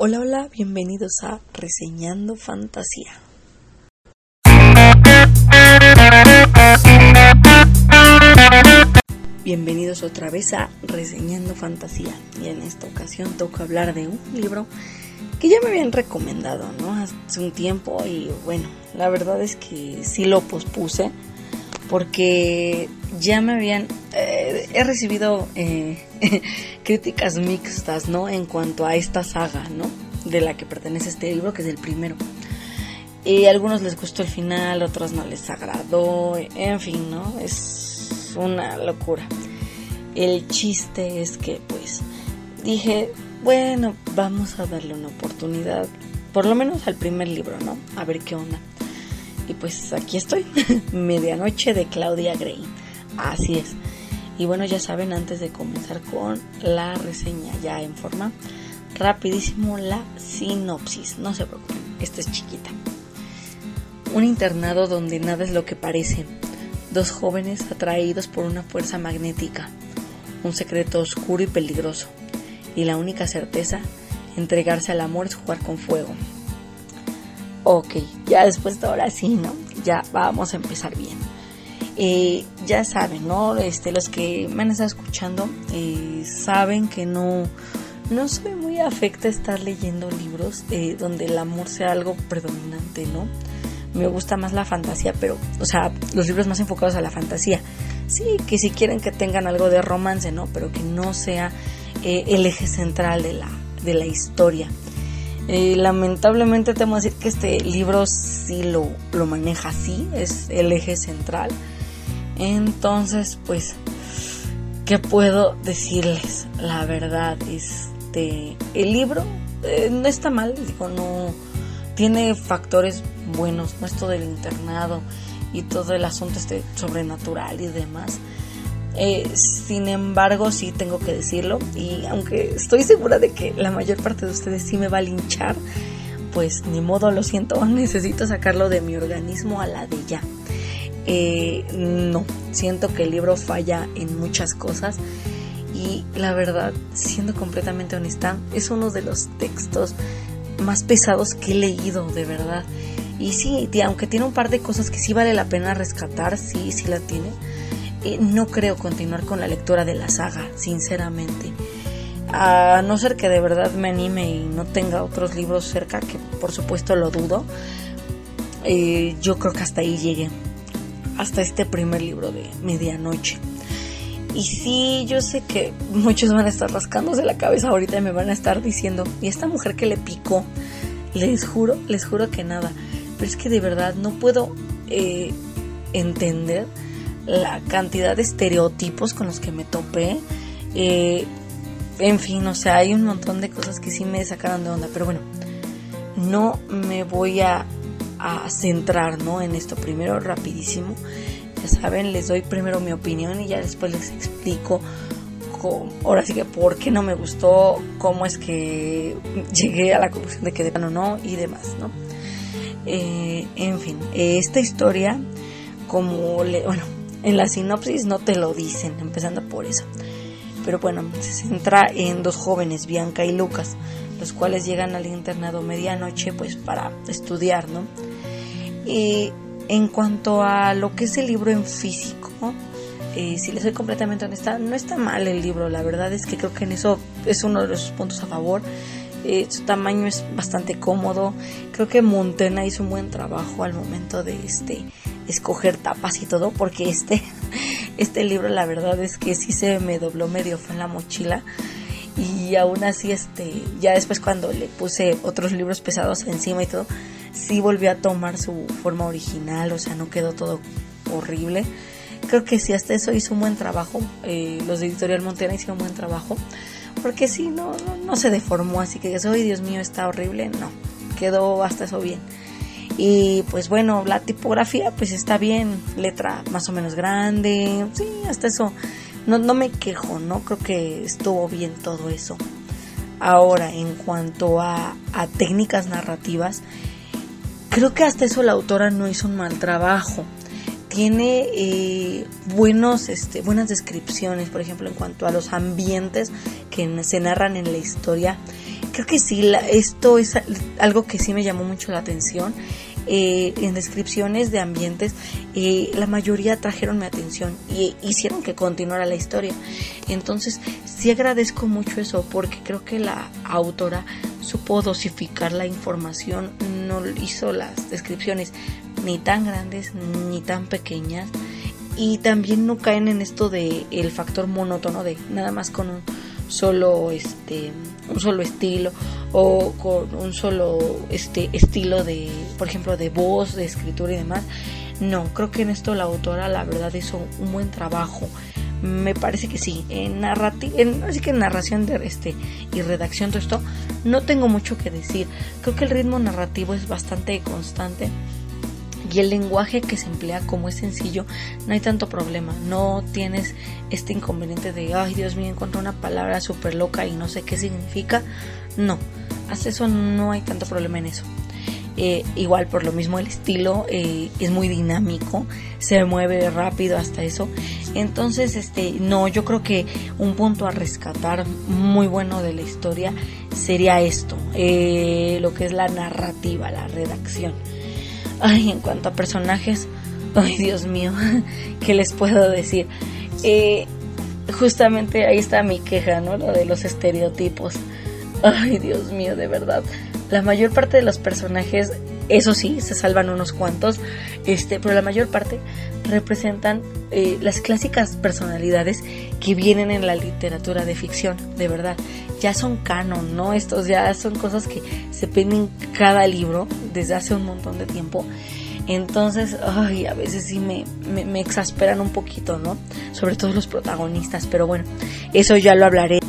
Hola, hola, bienvenidos a Reseñando Fantasía. Bienvenidos otra vez a Reseñando Fantasía y en esta ocasión toca hablar de un libro que ya me habían recomendado, ¿no? Hace un tiempo y bueno, la verdad es que sí lo pospuse porque ya me habían eh, he recibido eh, críticas mixtas, ¿no? En cuanto a esta saga, ¿no? De la que pertenece este libro, que es el primero. Y a algunos les gustó el final, otros no les agradó, en fin, ¿no? Es una locura. El chiste es que, pues, dije, bueno, vamos a darle una oportunidad, por lo menos al primer libro, ¿no? A ver qué onda. Y pues aquí estoy, Medianoche de Claudia Gray. Así es. Y bueno, ya saben, antes de comenzar con la reseña ya en forma, rapidísimo la sinopsis. No se preocupen, esta es chiquita. Un internado donde nada es lo que parece. Dos jóvenes atraídos por una fuerza magnética. Un secreto oscuro y peligroso. Y la única certeza, entregarse al amor es jugar con fuego. Ok, ya después de ahora sí, ¿no? Ya vamos a empezar bien. Eh, ya saben, ¿no? Este, los que me han estado escuchando eh, saben que no, no soy muy afecta a estar leyendo libros eh, donde el amor sea algo predominante, ¿no? Me gusta más la fantasía, pero, o sea, los libros más enfocados a la fantasía. Sí, que si quieren que tengan algo de romance, ¿no? Pero que no sea el eje central de la, de la historia. Lamentablemente tengo que decir que este libro sí lo, lo maneja así, es el eje central. Entonces, pues, ¿qué puedo decirles? La verdad, este, el libro eh, no está mal, digo, no tiene factores buenos, no esto del internado y todo el asunto este sobrenatural y demás. Eh, sin embargo, sí tengo que decirlo, y aunque estoy segura de que la mayor parte de ustedes sí me va a linchar, pues ni modo, lo siento, necesito sacarlo de mi organismo a la de ya. Eh, no, siento que el libro falla en muchas cosas y la verdad, siendo completamente honesta, es uno de los textos más pesados que he leído, de verdad. Y sí, aunque tiene un par de cosas que sí vale la pena rescatar, sí, sí la tiene, eh, no creo continuar con la lectura de la saga, sinceramente. A no ser que de verdad me anime y no tenga otros libros cerca, que por supuesto lo dudo, eh, yo creo que hasta ahí llegué hasta este primer libro de Medianoche. Y sí, yo sé que muchos van a estar rascándose la cabeza ahorita y me van a estar diciendo, ¿y esta mujer que le picó? Les juro, les juro que nada. Pero es que de verdad no puedo eh, entender la cantidad de estereotipos con los que me topé. Eh, en fin, o sea, hay un montón de cosas que sí me sacaron de onda. Pero bueno, no me voy a centrar ¿no? en esto primero rapidísimo. Ya saben, les doy primero mi opinión y ya después les explico ahora sí que por qué no me gustó, cómo es que llegué a la conclusión de que de plano no y demás, ¿no? Eh, en fin, esta historia, como le, bueno, en la sinopsis no te lo dicen, empezando por eso. Pero bueno, se centra en dos jóvenes, Bianca y Lucas, los cuales llegan al internado medianoche pues para estudiar, ¿no? Y en cuanto a lo que es el libro en físico, eh, si les soy completamente honesta, no está mal el libro, la verdad es que creo que en eso es uno de los puntos a favor. Eh, su tamaño es bastante cómodo. Creo que Montena hizo un buen trabajo al momento de este escoger tapas y todo, porque este, este libro la verdad es que sí se me dobló medio fue en la mochila. Y aún así este ya después cuando le puse otros libros pesados encima y todo sí volvió a tomar su forma original o sea no quedó todo horrible. Creo que sí hasta eso hizo un buen trabajo eh, los de editorial Montena hicieron un buen trabajo porque sí no, no, se deformó así que eso Dios mío está horrible no quedó hasta eso bien y pues bueno la tipografía pues está bien letra más o menos grande sí hasta eso no, no me quejo, ¿no? Creo que estuvo bien todo eso. Ahora, en cuanto a, técnicas narrativas, creo que hasta eso la autora no hizo un mal trabajo. Tiene eh, buenos, este, buenas descripciones, por ejemplo, en cuanto a los ambientes que se narran en la historia. creo que sí, esto es algo que sí me llamó mucho la atención. Eh, en descripciones de ambientes, eh, la mayoría trajeron mi atención y hicieron que continuara la historia. Entonces, sí agradezco mucho eso porque creo que la autora supo dosificar la información, no hizo las descripciones ni tan grandes ni tan pequeñas y también no caen en esto de el factor monótono de nada más con un solo este un solo estilo o con un solo este estilo de por ejemplo de voz de escritura y demás. No creo que en esto la autora la verdad hizo un buen trabajo. Me parece que sí en narrativa así que en narración de este y redacción todo esto no tengo mucho que decir. Creo que el ritmo narrativo es bastante constante y el lenguaje que se emplea como es sencillo, no hay tanto problema, no tienes este inconveniente de, ay Dios mío, encontré una palabra súper loca y no sé qué significa, no, hasta eso no hay tanto problema en eso. Eh, igual por lo mismo el estilo eh, es muy dinámico, se mueve rápido hasta eso. Entonces, este, no, yo creo que un punto a rescatar muy bueno de la historia sería esto, eh, lo que es la narrativa, la redacción. Ay, en cuanto a personajes, ay Dios mío, ¿qué les puedo decir? Eh, justamente ahí está mi queja, ¿no? Lo de los estereotipos. Ay, Dios mío, de verdad. La mayor parte de los personajes, eso sí, se salvan unos cuantos, este, pero la mayor parte representan eh, las clásicas personalidades que vienen en la literatura de ficción, de verdad. Ya son canon, ¿no? Estos ya son cosas que se ven en cada libro desde hace un montón de tiempo. Entonces, ay, a veces sí me, me, exasperan un poquito, ¿no? Sobre todo los protagonistas, pero bueno, eso ya lo hablaré.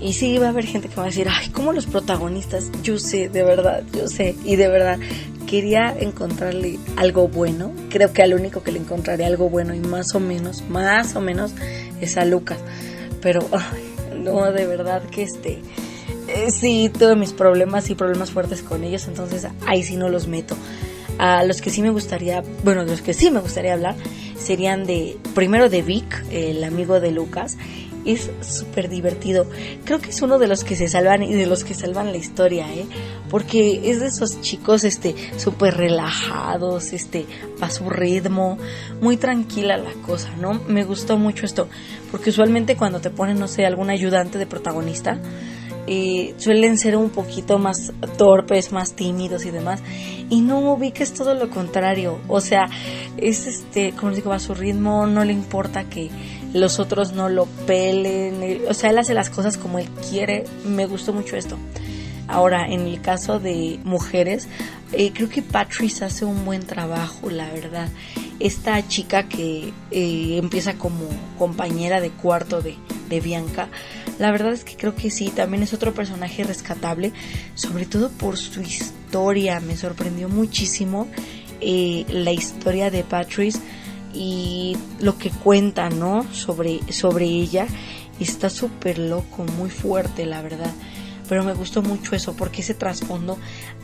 Y sí, va a haber gente que va a decir, ay, ¿cómo los protagonistas? Yo sé, de verdad, yo sé. Y de verdad, quería encontrarle algo bueno. Creo que al único que le encontraré algo bueno y más o menos, más o menos, es a Lucas. Pero, ay, no, de verdad que este sí tuve mis problemas y problemas fuertes con ellos, entonces ahí sí no los meto. A los que sí me gustaría, bueno, los que sí me gustaría hablar serían de, primero de Vic, el amigo de Lucas, es súper divertido. Creo que es uno de los que se salvan y de los que salvan la historia, ¿eh? Porque es de esos chicos, este, súper relajados, este, a su ritmo, muy tranquila la cosa, ¿no? Me gustó mucho esto, porque usualmente cuando te ponen, no sé, algún ayudante de protagonista, suelen ser un poquito más torpes, más tímidos y demás. Y no vi que es todo lo contrario. O sea, es este, como digo, a su ritmo, no le importa que los otros no lo pelen. O sea, él hace las cosas como él quiere. Me gustó mucho esto. Ahora, en el caso de mujeres, eh, creo que Patrice hace un buen trabajo, la verdad. Esta chica que eh, empieza como compañera de cuarto de, de Bianca, la verdad es que creo que sí, también es otro personaje rescatable, sobre todo por su historia. Me sorprendió muchísimo eh, la historia de Patrice y lo que cuenta, ¿no? Sobre, sobre ella. Está súper loco, muy fuerte, la verdad. Pero me gustó mucho eso porque ese trasfondo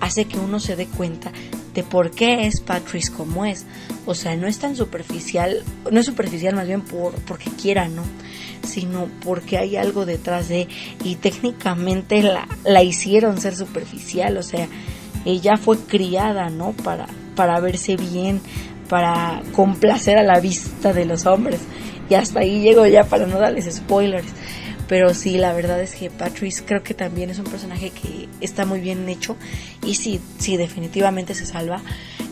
hace que uno se dé cuenta de por qué es Patrice como es. O sea, no es tan superficial, no es superficial más bien por, porque quiera, ¿no? Sino porque hay algo detrás de y técnicamente la, la hicieron ser superficial, o sea, ella fue criada, ¿no? Para, para verse bien, para complacer a la vista de los hombres. Y hasta ahí llego ya para no darles spoilers. Pero sí, la verdad es que Patrice creo que también es un personaje que está muy bien hecho y sí, sí, definitivamente se salva.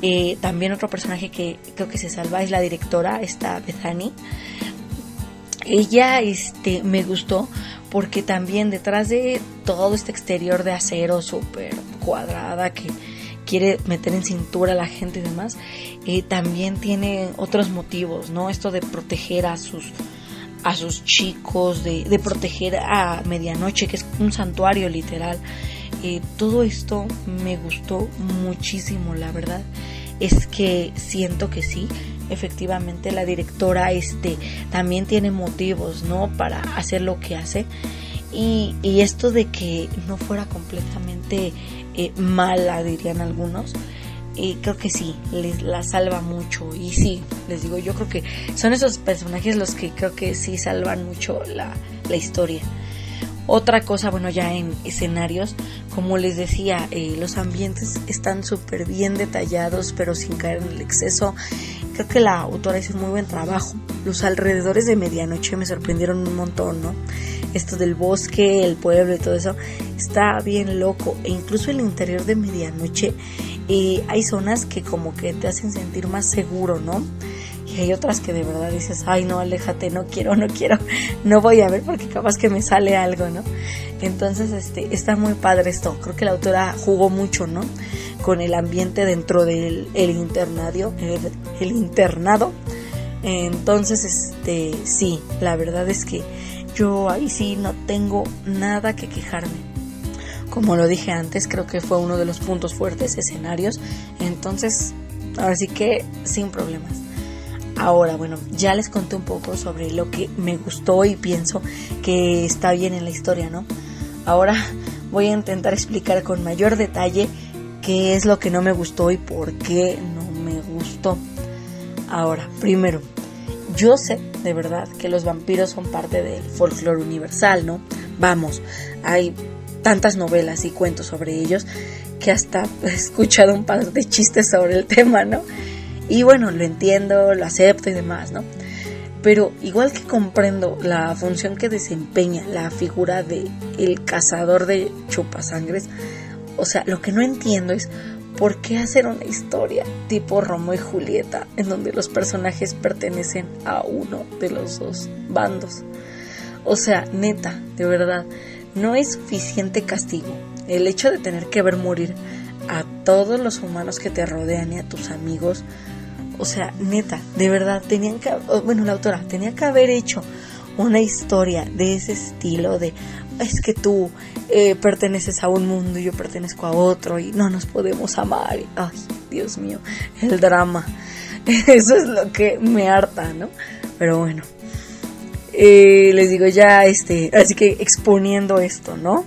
Eh, también otro personaje que creo que se salva es la directora, esta Bethany ella este me gustó porque también detrás de todo este exterior de acero súper cuadrada que quiere meter en cintura a la gente y demás, eh, también tiene otros motivos, ¿no? Esto de proteger a sus a sus chicos, de, de proteger a medianoche, que es un santuario literal. Eh, todo esto me gustó muchísimo, la verdad. Es que siento que sí, efectivamente la directora este también tiene motivos no para hacer lo que hace. Y, esto de que no fuera completamente eh, mala dirían algunos creo que sí les la salva mucho. Y sí les digo yo creo que son esos personajes los que creo que sí salvan mucho la, la historia. Otra cosa, bueno, ya en escenarios, como les decía, eh, los ambientes están súper bien detallados, pero sin caer en el exceso. Creo que la autora hizo un muy buen trabajo. Los alrededores de medianoche me sorprendieron un montón, ¿no? Esto del bosque, el pueblo y todo eso, está bien loco. E incluso el interior de medianoche y hay zonas que como que te hacen sentir más seguro, ¿no? Y hay otras que de verdad dices, ay no, aléjate, no quiero, no quiero, no voy a ver porque capaz que me sale algo, ¿no? Entonces, este, está muy padre esto. Creo que la autora jugó mucho, ¿no? Con el ambiente dentro del el internado, el, internado. Entonces, este, sí, la verdad es que yo ahí sí no tengo nada que quejarme. Como lo dije antes, creo que fue uno de los puntos fuertes escenarios. Entonces, así que sin problemas. Ahora, bueno, ya les conté un poco sobre lo que me gustó y pienso que está bien en la historia, ¿no? Ahora voy a intentar explicar con mayor detalle qué es lo que no me gustó y por qué no me gustó. Ahora, primero, yo sé de verdad que los vampiros son parte del folclore universal, ¿no? Vamos, hay tantas novelas y cuentos sobre ellos que hasta he escuchado un par de chistes sobre el tema, ¿no? Y bueno, lo entiendo, lo acepto y demás, ¿no? Pero igual que comprendo la función que desempeña la figura de el cazador de chupasangres, o sea, lo que no entiendo es por qué hacer una historia tipo Romeo y Julieta en donde los personajes pertenecen a uno de los dos bandos. O sea, neta, de verdad, no es suficiente castigo el hecho de tener que ver morir a todos los humanos que te rodean y a tus amigos. O sea, neta, de verdad, tenían que, bueno, la autora tenía que haber hecho una historia de ese estilo de es que tú eh, perteneces a un mundo y yo pertenezco a otro y no nos podemos amar. Ay, Dios mío, el drama. Eso es lo que me harta, ¿no? Pero bueno, eh, les digo ya, este, así que exponiendo esto, ¿no?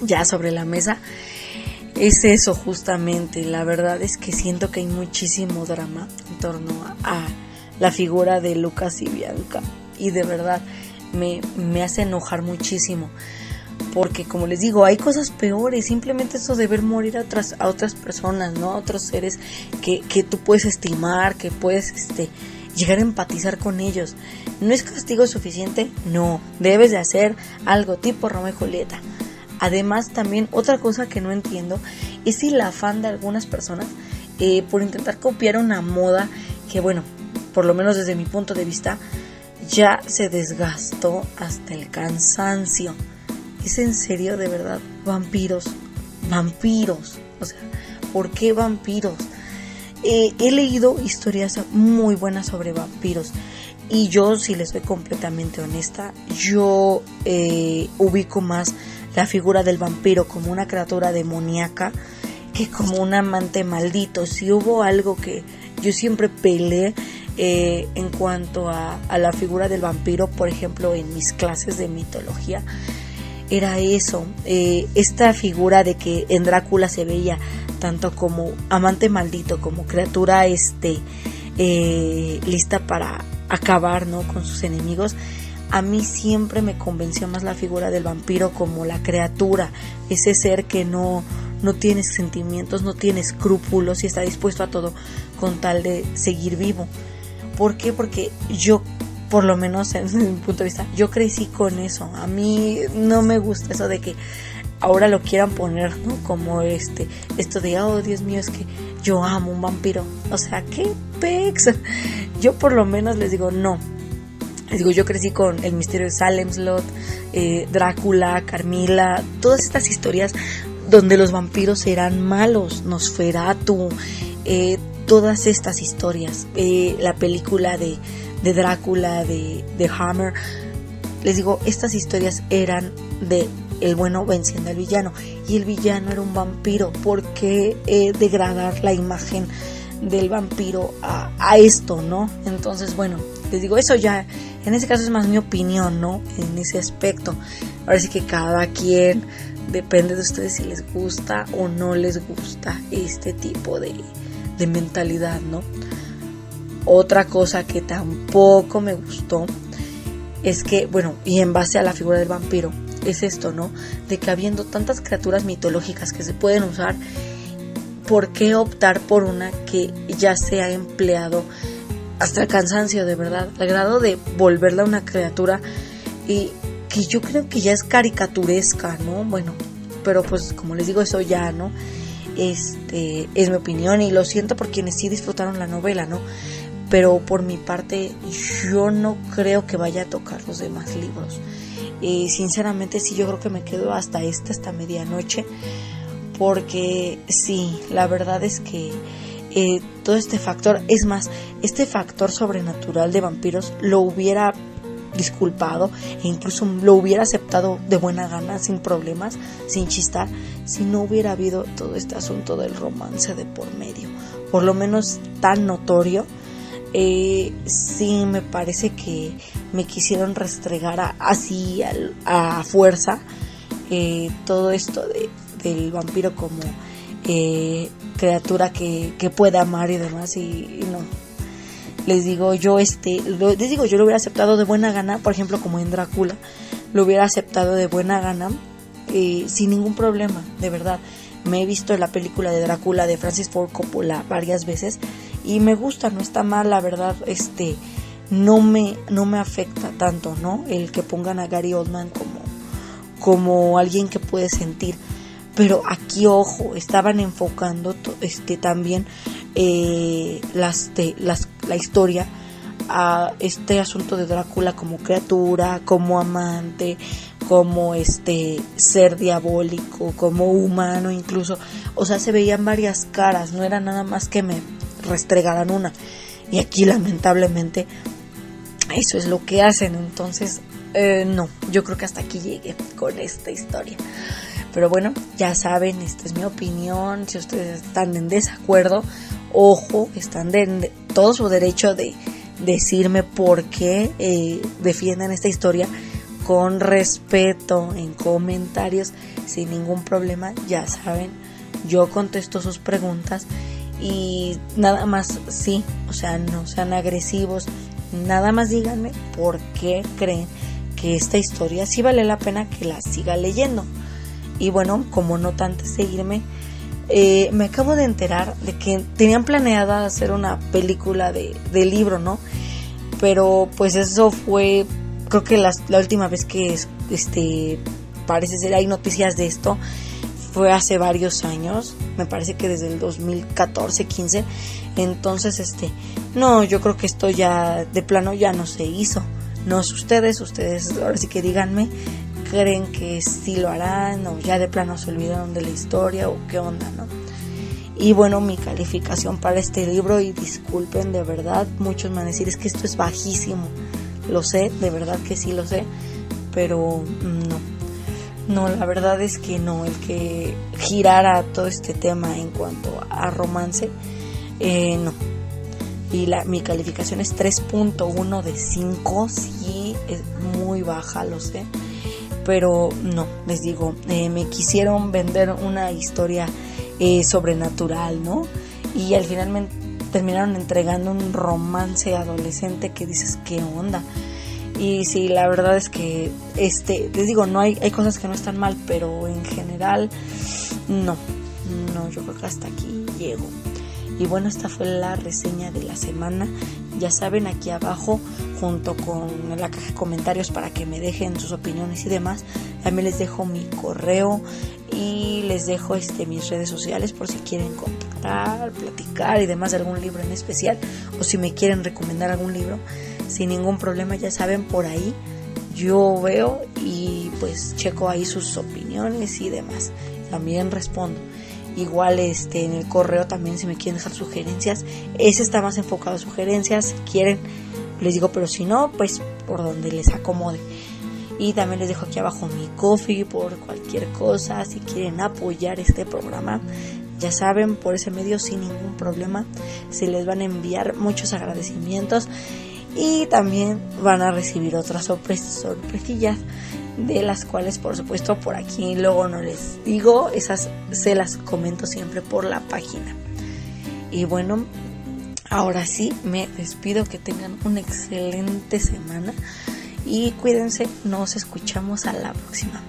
Ya sobre la mesa, es eso justamente. La verdad es que siento que hay muchísimo drama en torno a, la figura de Lucas y Bianca. Y de verdad me, me hace enojar muchísimo porque como les digo, hay cosas peores, simplemente eso de ver morir a otras, a otras personas, ¿no? A otros seres que, que tú puedes estimar, que puedes este, llegar a empatizar con ellos. ¿No es castigo suficiente? No, debes de hacer algo tipo Romeo y Julieta. Además, también otra cosa que no entiendo es el afán de algunas personas eh, por intentar copiar una moda que, bueno, por lo menos desde mi punto de vista, ya se desgastó hasta el cansancio. ¿Es en serio, de verdad? Vampiros, vampiros. O sea, ¿por qué vampiros? Eh, he leído historias muy buenas sobre vampiros. Y yo, si les soy completamente honesta, yo eh, ubico más la figura del vampiro como una criatura demoníaca que como un amante maldito. Si hubo algo que yo siempre peleé eh, en cuanto a, a, la figura del vampiro, por ejemplo, en mis clases de mitología, era eso, esta figura de que en Drácula se veía tanto como amante maldito, como criatura este, eh, lista para acabar ¿no? con sus enemigos, a mí siempre me convenció más la figura del vampiro como la criatura, ese ser que no, no tiene sentimientos, no tiene escrúpulos y está dispuesto a todo con tal de seguir vivo. ¿Por qué? Porque yo, por lo menos en mi punto de vista, yo crecí con eso. A mí no me gusta eso de que ahora lo quieran poner, ¿no? Como este, esto de, oh Dios mío, es que yo amo un vampiro. O sea, ¿qué pex? Yo por lo menos les digo, no. Les digo, yo crecí con el misterio de Salem Slot, eh, Drácula, Carmila, todas estas historias donde los vampiros eran malos, Nosferatu, eh, todas estas historias, eh, la película de, Drácula, de, de Hammer, les digo, estas historias eran de el bueno venciendo al villano. Y el villano era un vampiro. ¿Por qué eh, degradar la imagen del vampiro a, a, esto, no? Entonces, bueno, les digo, eso ya, en ese caso es más mi opinión, ¿no? En ese aspecto. Ahora sí que cada quien, depende de ustedes si les gusta o no les gusta este tipo de, de mentalidad, ¿no? Otra cosa que tampoco me gustó es que, bueno, y en base a la figura del vampiro, es esto, ¿no? De que habiendo tantas criaturas mitológicas que se pueden usar, ¿por qué optar por una que ya se ha empleado hasta el cansancio, de verdad? Al grado de volverla una criatura y que yo creo que ya es caricaturesca, ¿no? Bueno, pero pues como les digo, eso ya, ¿no? Este es mi opinión y lo siento por quienes sí disfrutaron la novela, ¿no? Pero por mi parte, yo no creo que vaya a tocar los demás libros. Y sinceramente sí, yo creo que me quedo hasta esta, hasta medianoche, porque sí, la verdad es que eh, todo este factor, es más, este factor sobrenatural de vampiros lo hubiera disculpado e incluso lo hubiera aceptado de buena gana, sin problemas, sin chistar, si no hubiera habido todo este asunto del romance de por medio, por lo menos tan notorio. Eh, sí me parece que me quisieron restregar así a, fuerza eh, todo esto de, del vampiro como eh, criatura que, que puede amar y demás y no les digo yo este les digo yo lo hubiera aceptado de buena gana por ejemplo como en Drácula lo hubiera aceptado de buena gana eh, sin ningún problema de verdad. Me he visto la película de Drácula de Francis Ford Coppola varias veces y me gusta no está mal la verdad este no me no me afecta tanto no el que pongan a Gary Oldman como como alguien que puede sentir. Pero aquí ojo estaban enfocando este también eh, las, las, la historia a este asunto de Drácula como criatura, como amante, como este ser diabólico, como humano incluso. O sea, se veían varias caras, no era nada más que me restregaran una. Y aquí lamentablemente eso es lo que hacen. Entonces, eh, no, yo creo que hasta aquí llegué con esta historia. Pero bueno, ya saben, esta es mi opinión. Si ustedes están en desacuerdo, ojo, están de, todo su derecho de decirme por qué eh, defienden esta historia con respeto en comentarios sin ningún problema ya saben yo contesto sus preguntas y nada más sí o sea no sean agresivos nada más díganme por qué creen que esta historia sí vale la pena que la siga leyendo. Y bueno como no tanto seguirme eh, me acabo de enterar de que tenían planeada hacer una película de, libro, ¿no? Pero pues eso fue, creo que la, última vez que este, parece ser hay noticias de esto fue hace varios años, me parece que desde el 2014, 15. Entonces, este, no, yo creo que esto ya de plano ya no se hizo. No es ustedes, ustedes ahora sí que díganme creen que sí lo harán o ya de plano se olvidaron de la historia o qué onda, ¿no? Y bueno, mi calificación para este libro, y disculpen de verdad, muchos me van a decir, es que esto es bajísimo. Lo sé, de verdad que sí lo sé, pero no. No, la verdad es que no, el que girara todo este tema en cuanto a romance, eh, no. Y la, mi calificación es 3.1 de 5, sí, es muy baja, lo sé pero no, les digo, eh, me quisieron vender una historia eh, sobrenatural, ¿no? Y al final me terminaron entregando un romance adolescente que dices, ¿qué onda? Y sí, la verdad es que, este, les digo, no hay, hay cosas que no están mal, pero en general, no, no, yo creo que hasta aquí llego. Y bueno, esta fue la reseña de la semana. Ya saben, aquí abajo, junto con la caja de comentarios para que me dejen sus opiniones y demás, también les dejo mi correo y les dejo este, mis redes sociales por si quieren contactar, platicar y demás de algún libro en especial o si me quieren recomendar algún libro. Sin ningún problema, ya saben, por ahí yo veo y pues checo ahí sus opiniones y demás. También respondo. Igual este, en el correo también si me quieren dejar sugerencias. Ese está más enfocado a sugerencias. Si quieren, les digo, pero si no, pues por donde les acomode. Y también les dejo aquí abajo mi coffee por cualquier cosa. Si quieren apoyar este programa, ya saben, por ese medio sin ningún problema se les van a enviar muchos agradecimientos y también van a recibir otras sorpresillas de las cuales por supuesto por aquí luego no les digo, esas se las comento siempre por la página. Y bueno, ahora sí me despido, que tengan una excelente semana y cuídense, nos escuchamos a la próxima.